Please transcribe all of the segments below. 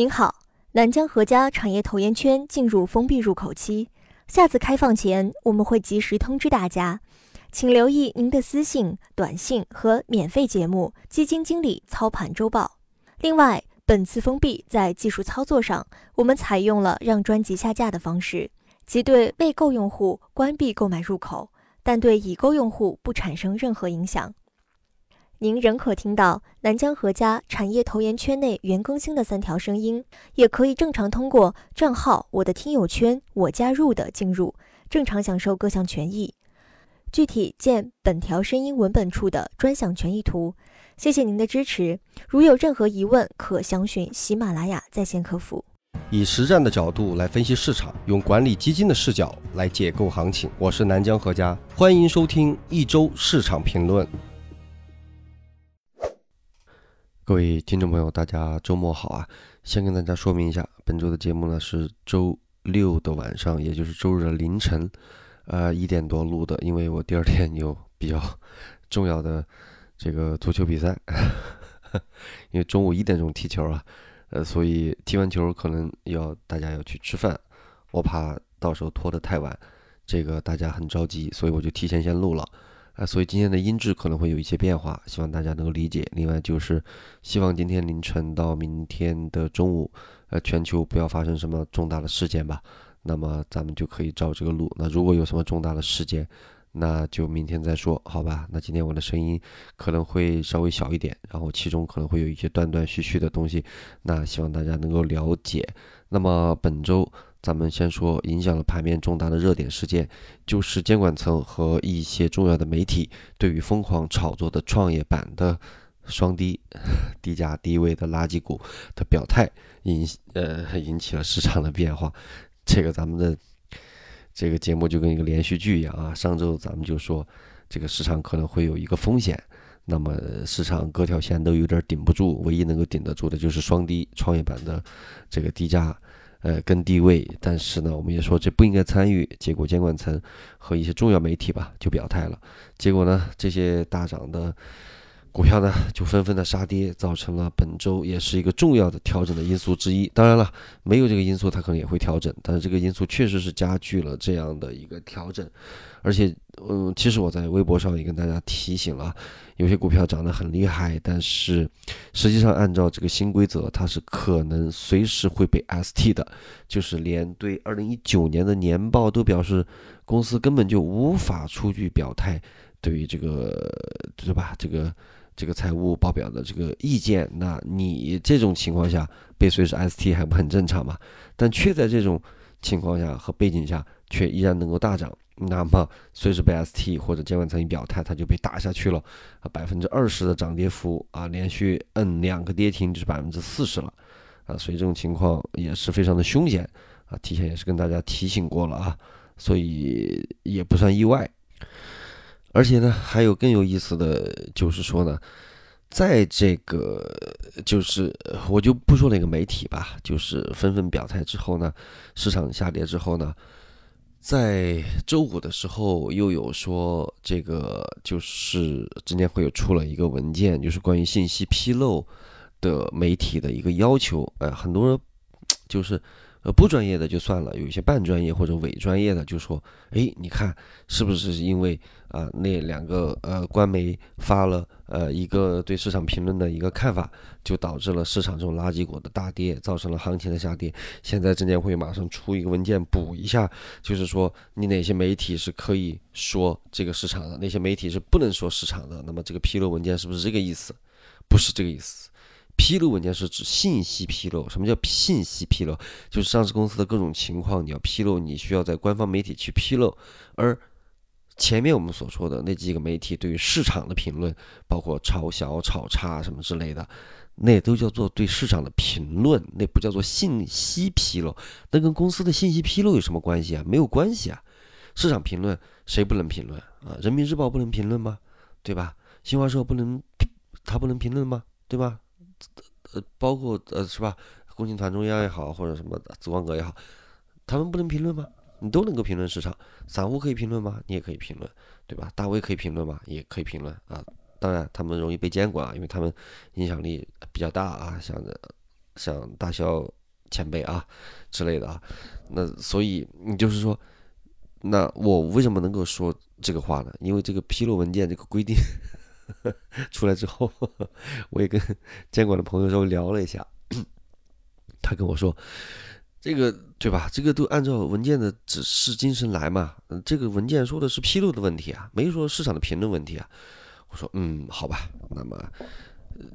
您好，南江合家产业投研圈进入封闭入口期，下次开放前我们会及时通知大家，请留意您的私信、短信和免费节目《基金经理操盘周报》。另外，本次封闭在技术操作上，我们采用了让专辑下架的方式，即对未购用户关闭购买入口，但对已购用户不产生任何影响。您仍可听到南江合家产业投研圈内原更新的三条声音，也可以正常通过账号“我的听友圈”我加入的进入，正常享受各项权益。具体见本条声音文本处的专享权益图。谢谢您的支持。如有任何疑问，可详询喜马拉雅在线客服。以实战的角度来分析市场，用管理基金的视角来解构行情。我是南江合家，欢迎收听一周市场评论。各位听众朋友，大家周末好啊！先跟大家说明一下，本周的节目呢是周六的晚上，也就是周日的凌晨，呃一点多录的，因为我第二天有比较重要的这个足球比赛，因为中午一点钟踢球啊，呃，所以踢完球可能要大家要去吃饭，我怕到时候拖得太晚，这个大家很着急，所以我就提前先录了。啊，所以今天的音质可能会有一些变化，希望大家能够理解。另外就是，希望今天凌晨到明天的中午，呃，全球不要发生什么重大的事件吧。那么咱们就可以照这个录。那如果有什么重大的事件，那就明天再说，好吧？那今天我的声音可能会稍微小一点，然后其中可能会有一些断断续续的东西，那希望大家能够了解。那么本周。咱们先说影响了盘面重大的热点事件，就是监管层和一些重要的媒体对于疯狂炒作的创业板的双低、低价低位的垃圾股的表态，引呃引起了市场的变化。这个咱们的这个节目就跟一个连续剧一样啊。上周咱们就说这个市场可能会有一个风险，那么市场各条线都有点顶不住，唯一能够顶得住的就是双低创业板的这个低价。呃，跟地位，但是呢，我们也说这不应该参与。结果监管层和一些重要媒体吧就表态了。结果呢，这些大涨的股票呢就纷纷的杀跌，造成了本周也是一个重要的调整的因素之一。当然了，没有这个因素，它可能也会调整，但是这个因素确实是加剧了这样的一个调整。而且，嗯，其实我在微博上也跟大家提醒了。有些股票涨得很厉害，但是实际上按照这个新规则，它是可能随时会被 ST 的，就是连对二零一九年的年报都表示公司根本就无法出具表态，对于这个对吧？这个这个财务报表的这个意见，那你这种情况下被随时 ST 还不很正常吗？但却在这种情况下和背景下，却依然能够大涨。那么随时被 ST 或者监管层一表态，它就被打下去了，啊，百分之二十的涨跌幅啊，连续摁两个跌停就是百分之四十了，啊，所以这种情况也是非常的凶险啊，提前也是跟大家提醒过了啊，所以也不算意外，而且呢，还有更有意思的就是说呢，在这个就是我就不说那个媒体吧，就是纷纷表态之后呢，市场下跌之后呢。在周五的时候，又有说这个就是证监会有出了一个文件，就是关于信息披露的媒体的一个要求。哎，很多人就是呃不专业的就算了，有一些半专业或者伪专业的就说，哎，你看是不是因为？啊，那两个呃官媒发了呃一个对市场评论的一个看法，就导致了市场这种垃圾股的大跌，造成了行情的下跌。现在证监会马上出一个文件补一下，就是说你哪些媒体是可以说这个市场的，哪些媒体是不能说市场的。那么这个披露文件是不是这个意思？不是这个意思。披露文件是指信息披露。什么叫信息披露？就是上市公司的各种情况你要披露，你需要在官方媒体去披露，而。前面我们所说的那几个媒体对于市场的评论，包括炒小、炒差什么之类的，那都叫做对市场的评论，那不叫做信息披露。那跟公司的信息披露有什么关系啊？没有关系啊。市场评论谁不能评论啊？人民日报不能评论吗？对吧？新华社不能，他不能评论吗？对吧？呃，包括呃，是吧？共青团中央也好，或者什么紫光阁也好，他们不能评论吗？你都能够评论市场，散户可以评论吗？你也可以评论，对吧？大 V 可以评论吗？也可以评论啊。当然，他们容易被监管啊，因为他们影响力比较大啊。像像大肖前辈啊之类的啊。那所以你就是说，那我为什么能够说这个话呢？因为这个披露文件这个规定 出来之后，我也跟监管的朋友稍微聊了一下，他跟我说，这个对吧？这个都按照文件的指示精神来嘛。这个文件说的是披露的问题啊，没说市场的评论问题啊。我说，嗯，好吧。那么，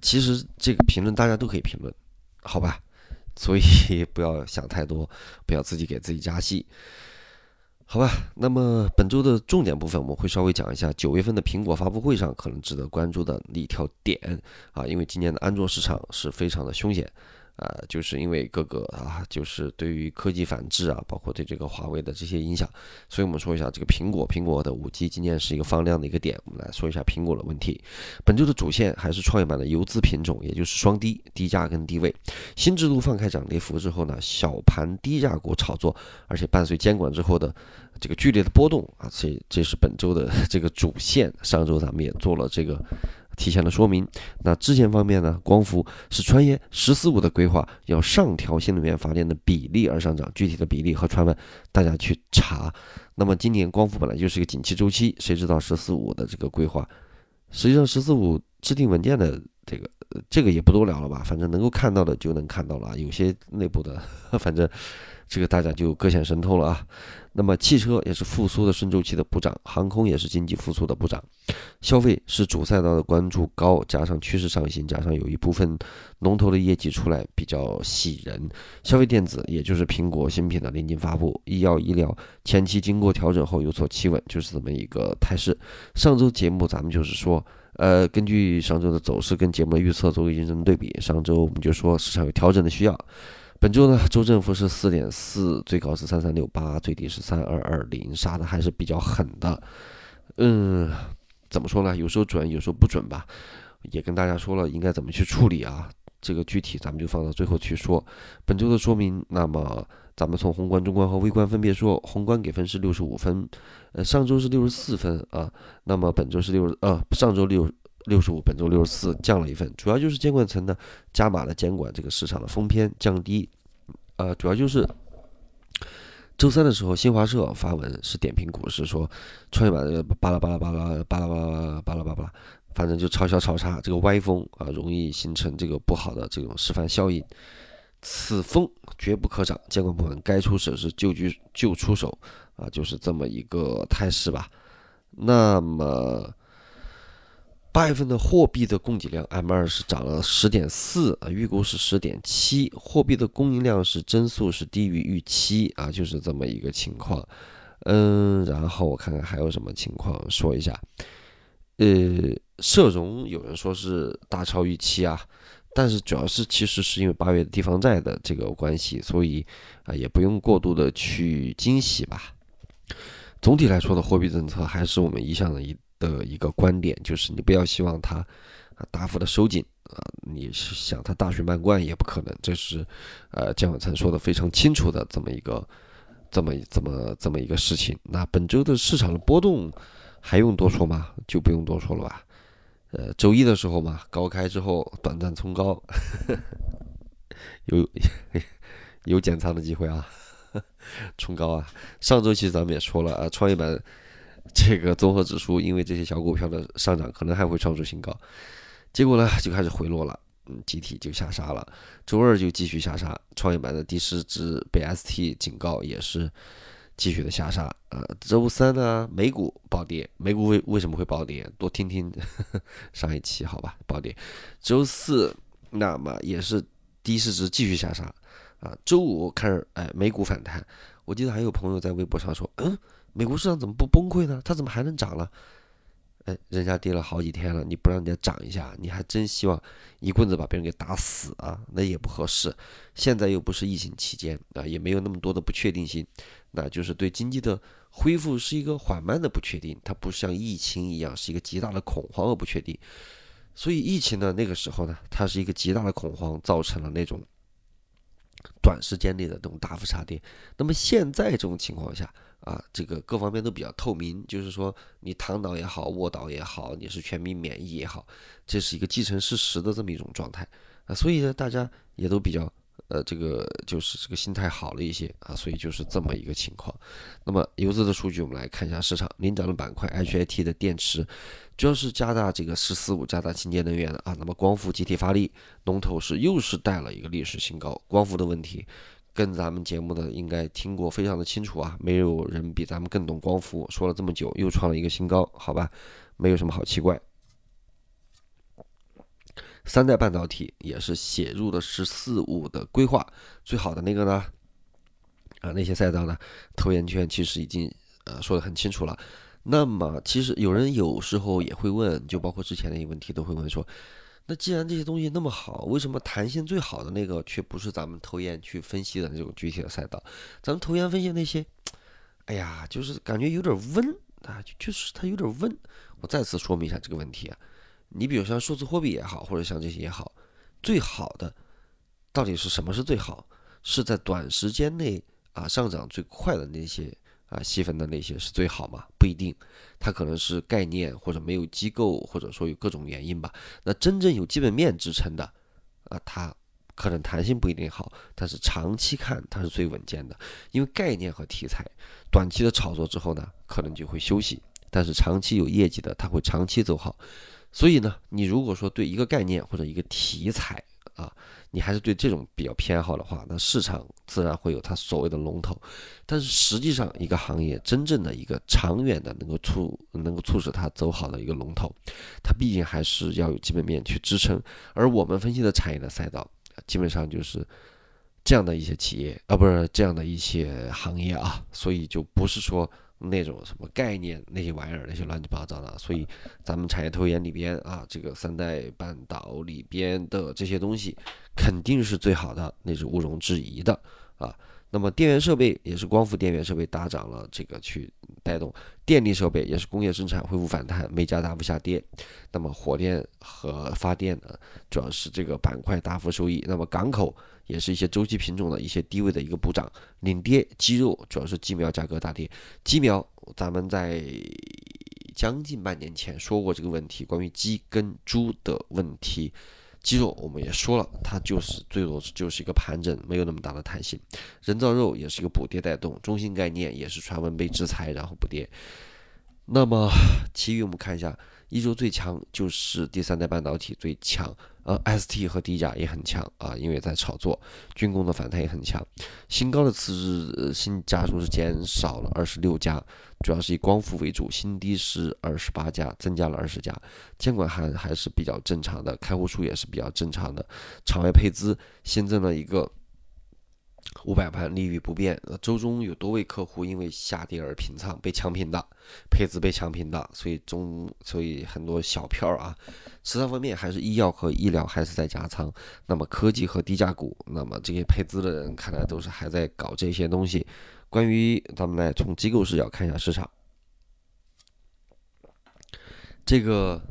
其实这个评论大家都可以评论，好吧？所以 不要想太多，不要自己给自己加戏，好吧？那么本周的重点部分，我们会稍微讲一下九月份的苹果发布会上可能值得关注的一条点啊，因为今年的安卓市场是非常的凶险。呃，就是因为各个啊，就是对于科技反制啊，包括对这个华为的这些影响，所以我们说一下这个苹果，苹果的五 G 今年是一个放量的一个点。我们来说一下苹果的问题。本周的主线还是创业板的游资品种，也就是双低，低价跟低位。新制度放开涨跌幅之后呢，小盘低价股炒作，而且伴随监管之后的这个剧烈的波动啊，这这是本周的 这个主线。上周咱们也做了这个。提前的说明，那之前方面呢？光伏是穿越“十四五”的规划，要上调新能源发电的比例而上涨，具体的比例和传闻大家去查。那么今年光伏本来就是一个景气周期，谁知道“十四五”的这个规划？实际上“十四五”制定文件的这个这个也不多聊了吧？反正能够看到的就能看到了，有些内部的，反正。这个大家就各显神通了啊。那么汽车也是复苏的顺周期的补涨，航空也是经济复苏的补涨，消费是主赛道的关注高，加上趋势上行，加上有一部分龙头的业绩出来比较喜人。消费电子也就是苹果新品的临近发布，医药医疗前期经过调整后有所企稳，就是这么一个态势。上周节目咱们就是说，呃，根据上周的走势跟节目的预测做个竞争对比，上周我们就说市场有调整的需要。本周呢，周振幅是四点四，最高是三三六八，最低是三二二零，杀的还是比较狠的。嗯，怎么说呢？有时候准，有时候不准吧。也跟大家说了应该怎么去处理啊。这个具体咱们就放到最后去说。本周的说明，那么咱们从宏观、中观和微观分别说。宏观给分是六十五分，呃，上周是六十四分啊。那么本周是六十，呃，上周六。六十五，本周六十四，降了一份，主要就是监管层呢加码了监管这个市场的封偏降低，呃，主要就是周三的时候，新华社发文是点评股市，说创业板巴拉巴拉巴拉巴拉巴拉巴拉巴拉巴拉，反正就嘲笑炒差，这个歪风啊，容易形成这个不好的这种示范效应，此风绝不可长，监管部门该出手时就去就出手啊，就是这么一个态势吧，那么。八月份的货币的供给量 M 二是涨了十点四啊，预估是十点七，货币的供应量是增速是低于预期啊，就是这么一个情况。嗯，然后我看看还有什么情况说一下。呃，社融有人说是大超预期啊，但是主要是其实是因为八月地方债的这个关系，所以啊也不用过度的去惊喜吧。总体来说的货币政策还是我们一向的一。的一个观点就是，你不要希望它啊大幅的收紧啊，你是想它大水漫灌也不可能，这是呃姜永成说的非常清楚的这么一个这么这么这么一个事情。那本周的市场的波动还用多说吗？就不用多说了吧。呃，周一的时候嘛，高开之后短暂冲高，有有减仓的机会啊，冲高啊。上周其实咱们也说了啊，创业板。这个综合指数因为这些小股票的上涨，可能还会创出新高，结果呢就开始回落了，嗯，集体就下杀了。周二就继续下杀，创业板的第四只被 ST 警告，也是继续的下杀。呃，周三呢美股暴跌，美股为为什么会暴跌？多听听 上一期好吧，暴跌。周四那么也是低市值继续下杀，啊，周五开始哎美股反弹，我记得还有朋友在微博上说，嗯。美国市场怎么不崩溃呢？它怎么还能涨了？哎，人家跌了好几天了，你不让人家涨一下，你还真希望一棍子把别人给打死啊？那也不合适。现在又不是疫情期间啊，也没有那么多的不确定性，那就是对经济的恢复是一个缓慢的不确定，它不像疫情一样是一个极大的恐慌和不确定。所以疫情呢，那个时候呢，它是一个极大的恐慌，造成了那种短时间内的这种大幅杀跌。那么现在这种情况下，啊，这个各方面都比较透明，就是说你躺倒也好，卧倒也好，你是全民免疫也好，这是一个既成事实的这么一种状态啊，所以呢，大家也都比较。呃，这个就是这个心态好了一些啊，所以就是这么一个情况。那么游资的数据，我们来看一下市场领涨的板块，HIT 的电池，主要是加大这个“十四五”加大清洁能源的啊。那么光伏集体发力，龙头是又是带了一个历史新高。光伏的问题，跟咱们节目的应该听过非常的清楚啊，没有人比咱们更懂光伏。说了这么久，又创了一个新高，好吧，没有什么好奇怪。三代半导体也是写入了“十四五”的规划，最好的那个呢？啊，那些赛道呢？投研圈其实已经呃说的很清楚了。那么，其实有人有时候也会问，就包括之前的一个问题都会问说，那既然这些东西那么好，为什么弹性最好的那个却不是咱们投研去分析的那种具体的赛道？咱们投研分析那些，哎呀，就是感觉有点温啊，就是它有点温。我再次说明一下这个问题啊。你比如像数字货币也好，或者像这些也好，最好的到底是什么是最好？是在短时间内啊上涨最快的那些啊细分的那些是最好吗？不一定，它可能是概念或者没有机构，或者说有各种原因吧。那真正有基本面支撑的啊，它可能弹性不一定好，但是长期看它是最稳健的。因为概念和题材短期的炒作之后呢，可能就会休息，但是长期有业绩的，它会长期走好。所以呢，你如果说对一个概念或者一个题材啊，你还是对这种比较偏好的话，那市场自然会有它所谓的龙头。但是实际上，一个行业真正的一个长远的能够促能够促使它走好的一个龙头，它毕竟还是要有基本面去支撑。而我们分析的产业的赛道，基本上就是这样的一些企业啊，不是这样的一些行业啊，所以就不是说。那种什么概念那些玩意儿那些乱七八糟的，所以咱们产业投研里边啊，这个三代半导里边的这些东西肯定是最好的，那是毋庸置疑的啊。那么电源设备也是光伏电源设备大涨了，这个去带动电力设备也是工业生产恢复反弹，煤价大幅下跌。那么火电和发电呢，主要是这个板块大幅收益。那么港口。也是一些周期品种的一些低位的一个补涨，领跌鸡肉主要是鸡苗价格大跌，鸡苗咱们在将近半年前说过这个问题，关于鸡跟猪的问题，鸡肉我们也说了，它就是最多就是一个盘整，没有那么大的弹性，人造肉也是一个补跌带动，中心概念也是传闻被制裁然后补跌，那么其余我们看一下。一周最强就是第三代半导体最强，呃，ST 和低价也很强啊，因为在炒作，军工的反弹也很强。新高的次日新家数是减少了二十六家，主要是以光伏为主，新低是二十八家，增加了二十家。监管还还是比较正常的，开户数也是比较正常的。场外配资新增了一个。五百万利率不变，周中有多位客户因为下跌而平仓，被强平的，配资被强平的，所以中所以很多小票啊。其他方面还是医药和医疗还是在加仓，那么科技和低价股，那么这些配资的人看来都是还在搞这些东西。关于咱们来从机构视角看一下市场，这个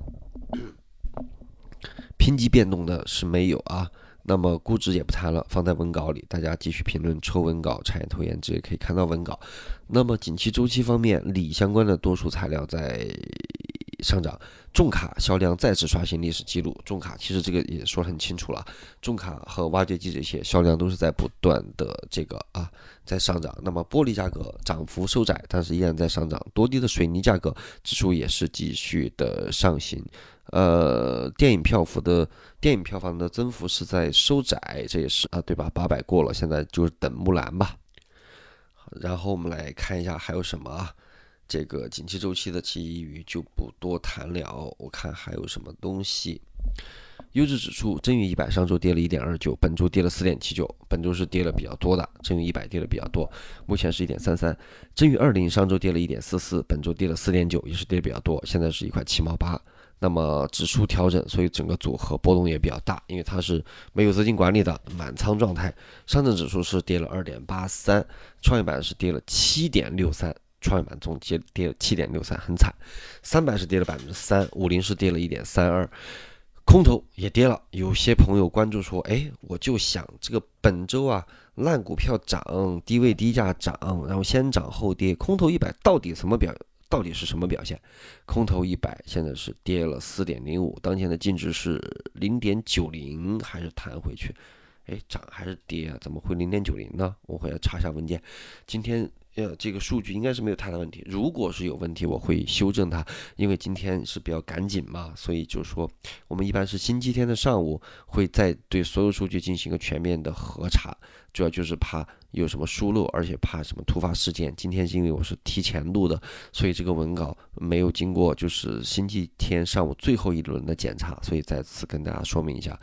评级变动的是没有啊。那么估值也不谈了，放在文稿里，大家继续评论抽文稿，产业投研直接可以看到文稿。那么景气周期方面，锂相关的多数材料在上涨，重卡销量再次刷新历史记录。重卡其实这个也说很清楚了，重卡和挖掘机这些销量都是在不断的这个啊在上涨。那么玻璃价格涨幅收窄，但是依然在上涨。多地的水泥价格指数也是继续的上行。呃，电影票幅的电影票房的增幅是在收窄，这也是啊，对吧？八百过了，现在就是等木兰吧。然后我们来看一下还有什么啊？这个景气周期的其余就不多谈了。我看还有什么东西？优质指数真宇一百上周跌了一点二九，本周跌了四点七九，本周是跌了比较多的。真宇一百跌了比较多，目前是一点三三。真宇二零上周跌了一点四四，本周跌了四点九，也是跌比较多，现在是一块七毛八。那么指数调整，所以整个组合波动也比较大，因为它是没有资金管理的满仓状态。上证指数是跌了二点八三，创业板是跌了七点六三，创业板总结跌了七点六三，很惨。三百是跌了百分之三，五零是跌了一点三二，空头也跌了。有些朋友关注说，哎，我就想这个本周啊，烂股票涨，低位低价涨，然后先涨后跌，空头一百到底什么表？到底是什么表现？空头一百现在是跌了四点零五，当前的净值是零点九零，还是弹回去？哎，涨还是跌啊？怎么会零点九零呢？我回来查一下文件。今天呃，这个数据应该是没有太大问题。如果是有问题，我会修正它，因为今天是比较赶紧嘛，所以就是说，我们一般是星期天的上午会再对所有数据进行一个全面的核查，主要就是怕有什么疏漏，而且怕什么突发事件。今天因为我是提前录的，所以这个文稿没有经过就是星期天上午最后一轮的检查，所以再次跟大家说明一下。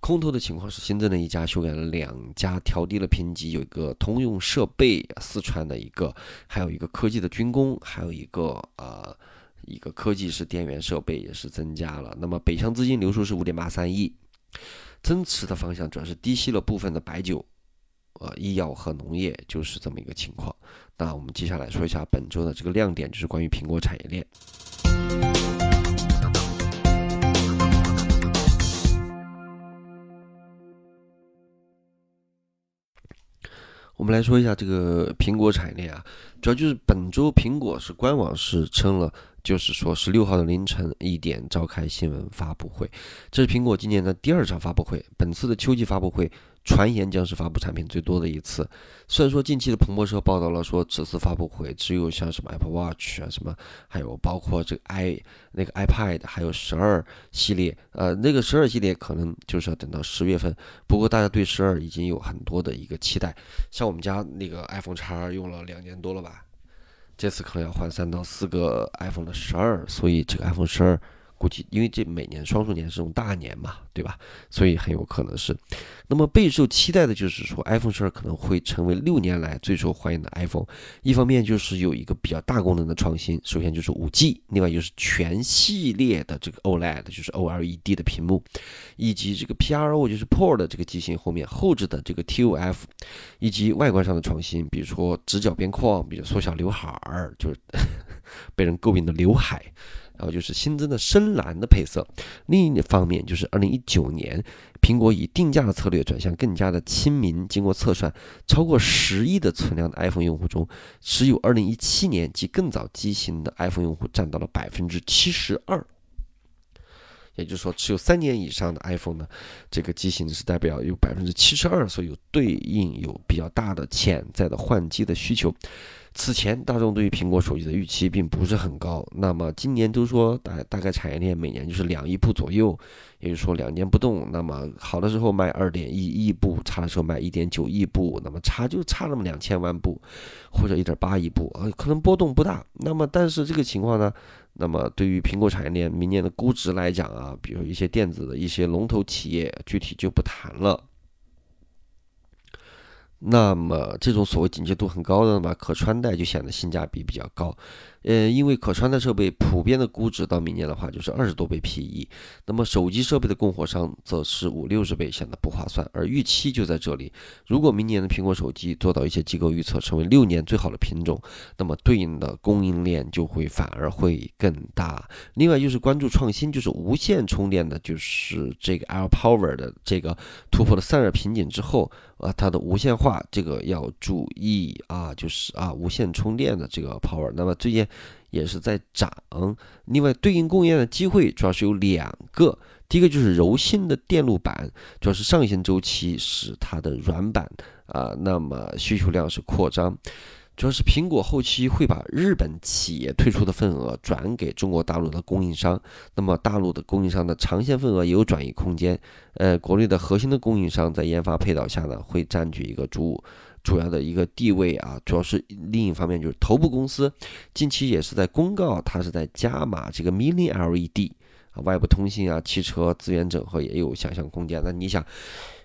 空头的情况是新增了一家，修改了两家，调低了评级，有一个通用设备，四川的一个，还有一个科技的军工，还有一个呃一个科技是电源设备也是增加了。那么北向资金流出是五点八三亿，增持的方向主要是低吸了部分的白酒，呃医药和农业就是这么一个情况。那我们接下来说一下本周的这个亮点，就是关于苹果产业链。我们来说一下这个苹果产业链啊，主要就是本周苹果是官网是称了，就是说十六号的凌晨一点召开新闻发布会，这是苹果今年的第二场发布会，本次的秋季发布会。传言将是发布产品最多的一次。虽然说近期的彭博社报道了说，此次发布会只有像什么 Apple Watch 啊，什么还有包括这个 i 那个 iPad，还有十二系列，呃，那个十二系列可能就是要等到十月份。不过大家对十二已经有很多的一个期待。像我们家那个 iPhone X 用了两年多了吧，这次可能要换三到四个 iPhone 的十二，所以这个 iPhone 十二。估计因为这每年双数年是种大年嘛，对吧？所以很有可能是。那么备受期待的就是说，iPhone 十二可能会成为六年来最受欢迎的 iPhone。一方面就是有一个比较大功能的创新，首先就是五 G，另外就是全系列的这个 OLED，就是 OLED 的屏幕，以及这个 PRO 就是 Pro 的这个机型后面后置的这个 TOF，以及外观上的创新，比如说直角边框，比如缩小刘海儿，就是 被人诟病的刘海。然后就是新增的深蓝的配色，另一方面就是二零一九年，苹果以定价的策略转向更加的亲民。经过测算，超过十亿的存量的 iPhone 用户中，持有二零一七年及更早机型的 iPhone 用户占到了百分之七十二。也就是说，持有三年以上的 iPhone 呢，这个机型是代表有百分之七十二，所以有对应有比较大的潜在的换机的需求。此前，大众对于苹果手机的预期并不是很高。那么今年都说大大概产业链每年就是两亿部左右，也就是说两年不动。那么好的时候卖二点一亿部，差的时候卖一点九亿部，那么差就差那么两千万部，或者一点八亿部，呃，可能波动不大。那么但是这个情况呢，那么对于苹果产业链明年的估值来讲啊，比如一些电子的一些龙头企业，具体就不谈了。那么这种所谓警戒度很高的嘛，可穿戴就显得性价比比较高。呃，因为可穿戴设备普遍的估值到明年的话就是二十多倍 PE，那么手机设备的供货商则是五六十倍，显得不划算。而预期就在这里，如果明年的苹果手机做到一些机构预测成为六年最好的品种，那么对应的供应链就会反而会更大。另外就是关注创新，就是无线充电的，就是这个 Air Power 的这个突破了散热瓶颈之后，啊，它的无线化这个要注意啊，就是啊无线充电的这个 Power。那么最近。也是在涨。另外，对应供应链的机会主要是有两个。第一个就是柔性的电路板，主要是上行周期使它的软板啊，那么需求量是扩张。主要是苹果后期会把日本企业退出的份额转给中国大陆的供应商，那么大陆的供应商的长线份额也有转移空间。呃，国内的核心的供应商在研发配套下呢，会占据一个主。主要的一个地位啊，主要是另一方面就是头部公司近期也是在公告，它是在加码这个 Mini LED 啊，外部通信啊，汽车资源整合也有想象空间。那你想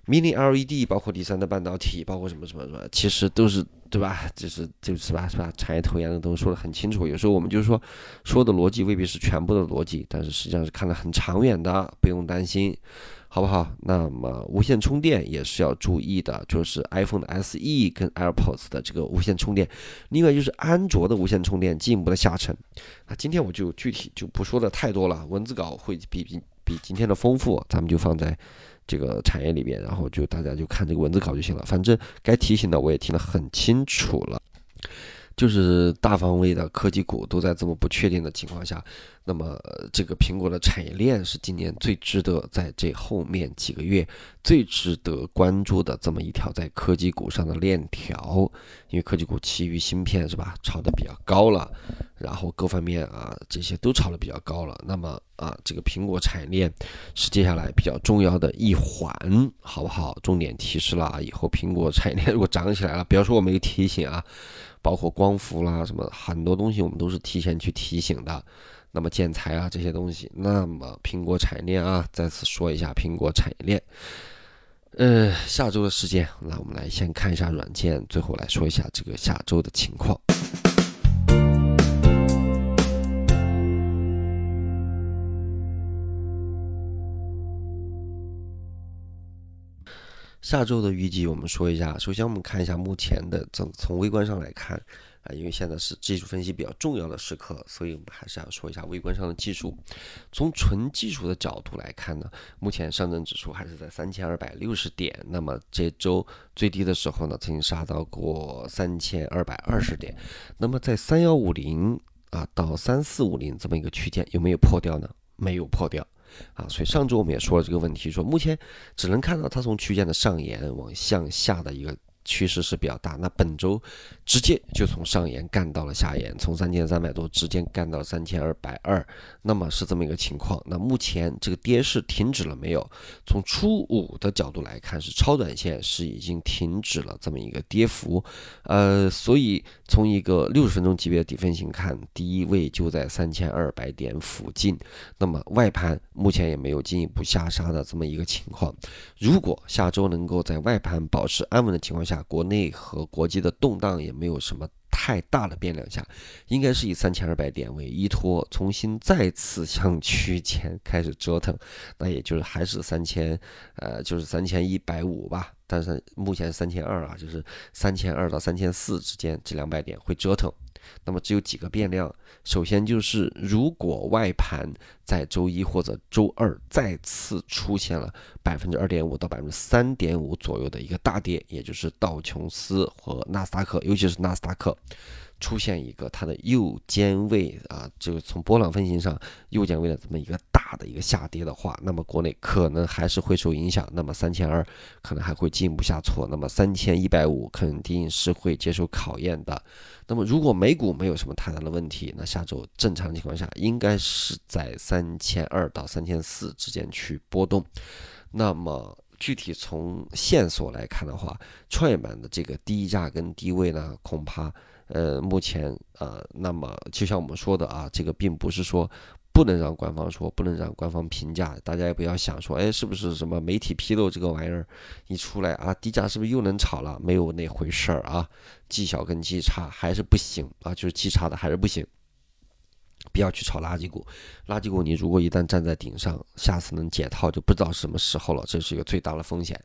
，Mini LED 包括第三代半导体，包括什么什么什么，其实都是对吧？就是就是吧是吧？产业投研的都说的很清楚。有时候我们就是说说的逻辑未必是全部的逻辑，但是实际上是看得很长远的，不用担心。好不好？那么无线充电也是要注意的，就是 iPhone 的 SE 跟 AirPods 的这个无线充电，另外就是安卓的无线充电进一步的下沉。啊，今天我就具体就不说的太多了，文字稿会比比比今天的丰富，咱们就放在这个产业里边，然后就大家就看这个文字稿就行了。反正该提醒的我也听得很清楚了。就是大方位的科技股都在这么不确定的情况下，那么这个苹果的产业链是今年最值得在这后面几个月最值得关注的这么一条在科技股上的链条，因为科技股其余芯片是吧炒的比较高了，然后各方面啊这些都炒的比较高了，那么啊这个苹果产业链是接下来比较重要的一环，好不好？重点提示了啊，以后苹果产业链如果涨起来了，不要说我没有提醒啊。包括光伏啦，什么很多东西我们都是提前去提醒的。那么建材啊这些东西，那么苹果产业链啊，再次说一下苹果产业链。呃，下周的时间，那我们来先看一下软件，最后来说一下这个下周的情况。下周的预计，我们说一下。首先，我们看一下目前的从从微观上来看啊，因为现在是技术分析比较重要的时刻，所以我们还是要说一下微观上的技术。从纯技术的角度来看呢，目前上证指数还是在三千二百六十点。那么这周最低的时候呢，曾经杀到过三千二百二十点。那么在三幺五零啊到三四五零这么一个区间，有没有破掉呢？没有破掉。啊，所以上周我们也说了这个问题，说目前只能看到它从区间的上沿往向下的一个。趋势是比较大，那本周直接就从上沿干到了下沿，从三千三百多直接干到三千二百二，那么是这么一个情况。那目前这个跌势停止了没有？从初五的角度来看，是超短线是已经停止了这么一个跌幅，呃，所以从一个六十分钟级别的底分型看，第一位就在三千二百点附近。那么外盘目前也没有进一步下杀的这么一个情况。如果下周能够在外盘保持安稳的情况下，国内和国际的动荡也没有什么太大的变量下，应该是以三千二百点为依托，重新再次向区间开始折腾，那也就是还是三千，呃，就是三千一百五吧。但是目前三千二啊，就是三千二到三千四之间这两百点会折腾。那么只有几个变量，首先就是如果外盘在周一或者周二再次出现了百分之二点五到百分之三点五左右的一个大跌，也就是道琼斯和纳斯达克，尤其是纳斯达克。出现一个它的右肩位啊，就是从波浪分型上右肩位的这么一个大的一个下跌的话，那么国内可能还是会受影响。那么三千二可能还会进一步下挫，那么三千一百五肯定是会接受考验的。那么如果美股没有什么太大的问题，那下周正常情况下应该是在三千二到三千四之间去波动。那么具体从线索来看的话，创业板的这个低价跟低位呢，恐怕。呃，目前呃，那么就像我们说的啊，这个并不是说不能让官方说，不能让官方评价，大家也不要想说，哎，是不是什么媒体披露这个玩意儿一出来啊，低价是不是又能炒了？没有那回事儿啊，绩效跟绩差还是不行啊，就是绩差的还是不行。不要去炒垃圾股，垃圾股你如果一旦站在顶上，下次能解套就不知道什么时候了，这是一个最大的风险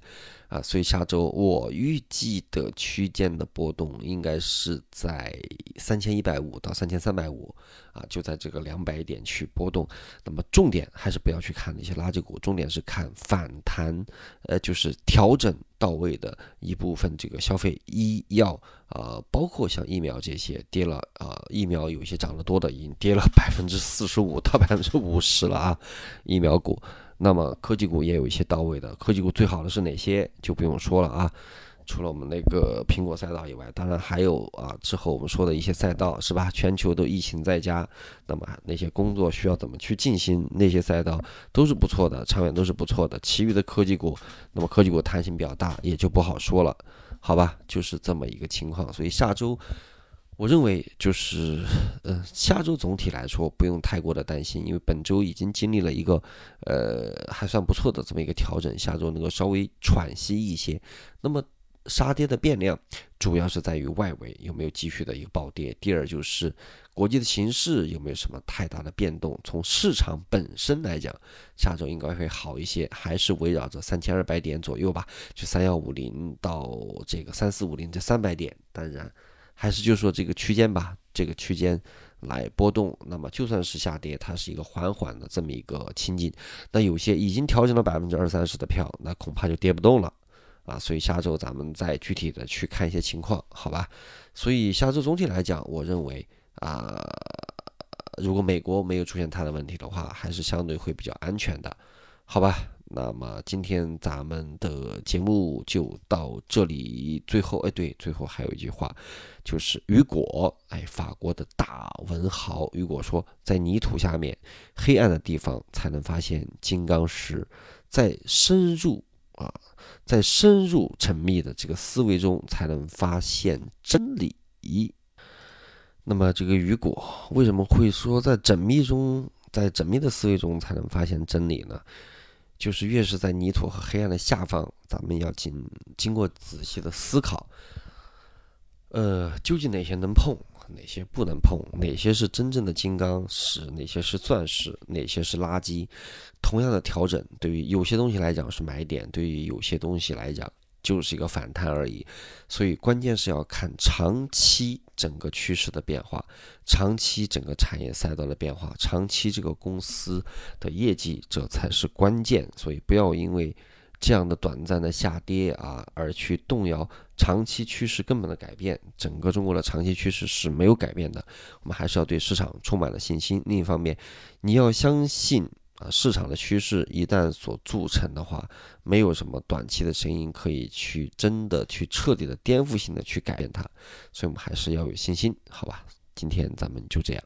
啊！所以下周我预计的区间的波动应该是在三千一百五到三千三百五啊，就在这个两百点去波动。那么重点还是不要去看那些垃圾股，重点是看反弹，呃，就是调整。到位的一部分这个消费医药啊，包括像疫苗这些跌了啊，疫苗有一些涨得多的，已经跌了百分之四十五到百分之五十了啊，疫苗股。那么科技股也有一些到位的，科技股最好的是哪些就不用说了啊。除了我们那个苹果赛道以外，当然还有啊，之后我们说的一些赛道是吧？全球都疫情在家，那么那些工作需要怎么去进行？那些赛道都是不错的，长远都是不错的。其余的科技股，那么科技股弹性比较大，也就不好说了，好吧？就是这么一个情况。所以下周，我认为就是，呃，下周总体来说不用太过的担心，因为本周已经经历了一个，呃，还算不错的这么一个调整，下周能够稍微喘息一些。那么。杀跌的变量主要是在于外围有没有继续的一个暴跌，第二就是国际的形势有没有什么太大的变动。从市场本身来讲，下周应该会好一些，还是围绕着三千二百点左右吧，就三幺五零到这个三四五零这三百点。当然，还是就说这个区间吧，这个区间来波动。那么就算是下跌，它是一个缓缓的这么一个情景。那有些已经调整了百分之二三十的票，那恐怕就跌不动了。啊，所以下周咱们再具体的去看一些情况，好吧？所以下周总体来讲，我认为啊，如果美国没有出现它的问题的话，还是相对会比较安全的，好吧？那么今天咱们的节目就到这里。最后，哎，对，最后还有一句话，就是雨果，哎，法国的大文豪雨果说，在泥土下面黑暗的地方才能发现金刚石，在深入啊，在深入缜密的这个思维中才能发现真理。那么这个雨果为什么会说在缜密中，在缜密的思维中才能发现真理呢？就是越是在泥土和黑暗的下方，咱们要经经过仔细的思考，呃，究竟哪些能碰，哪些不能碰，哪些是真正的金刚石，哪些是钻石，哪些是垃圾。同样的调整，对于有些东西来讲是买点，对于有些东西来讲。就是一个反弹而已，所以关键是要看长期整个趋势的变化，长期整个产业赛道的变化，长期这个公司的业绩，这才是关键。所以不要因为这样的短暂的下跌啊，而去动摇长期趋势根本的改变。整个中国的长期趋势是没有改变的，我们还是要对市场充满了信心。另一方面，你要相信。啊，市场的趋势一旦所铸成的话，没有什么短期的声音可以去真的去彻底的颠覆性的去改变它，所以我们还是要有信心，好吧？今天咱们就这样。